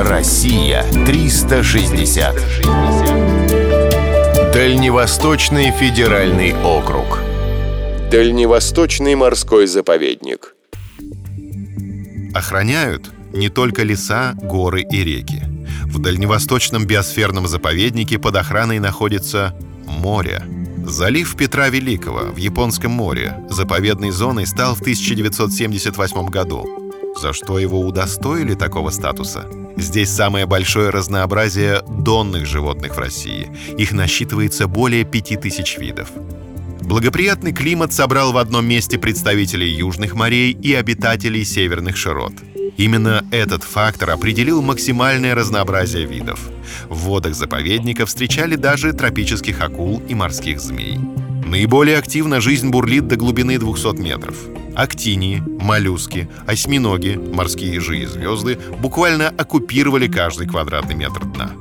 Россия 360. Дальневосточный федеральный округ. Дальневосточный морской заповедник. Охраняют не только леса, горы и реки. В Дальневосточном биосферном заповеднике под охраной находится море. Залив Петра Великого в Японском море заповедной зоной стал в 1978 году. За что его удостоили такого статуса? Здесь самое большое разнообразие донных животных в России. Их насчитывается более 5000 видов. Благоприятный климат собрал в одном месте представителей южных морей и обитателей северных широт. Именно этот фактор определил максимальное разнообразие видов. В водах заповедника встречали даже тропических акул и морских змей. Наиболее активно жизнь бурлит до глубины 200 метров. Актинии, моллюски, осьминоги, морские ежи и звезды буквально оккупировали каждый квадратный метр дна.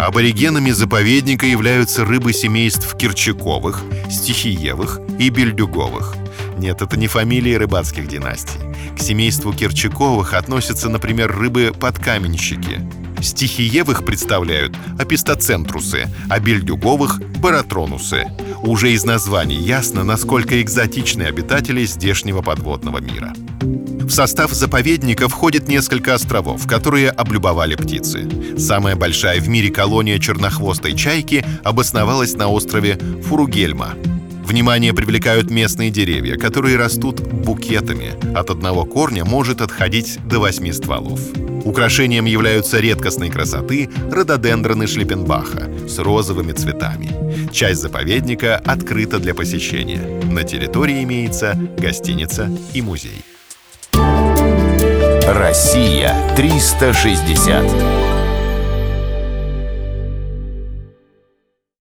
Аборигенами заповедника являются рыбы семейств кирчаковых, стихиевых и бельдюговых. Нет, это не фамилии рыбацких династий. К семейству кирчаковых относятся, например, рыбы-подкаменщики. Стихиевых представляют апистоцентрусы, а бельдюговых — баратронусы. Уже из названий ясно, насколько экзотичны обитатели здешнего подводного мира. В состав заповедника входит несколько островов, которые облюбовали птицы. Самая большая в мире колония чернохвостой чайки обосновалась на острове Фуругельма. Внимание привлекают местные деревья, которые растут букетами. От одного корня может отходить до восьми стволов. Украшением являются редкостной красоты рододендроны Шлиппенбаха с розовыми цветами. Часть заповедника открыта для посещения. На территории имеется гостиница и музей. Россия 360.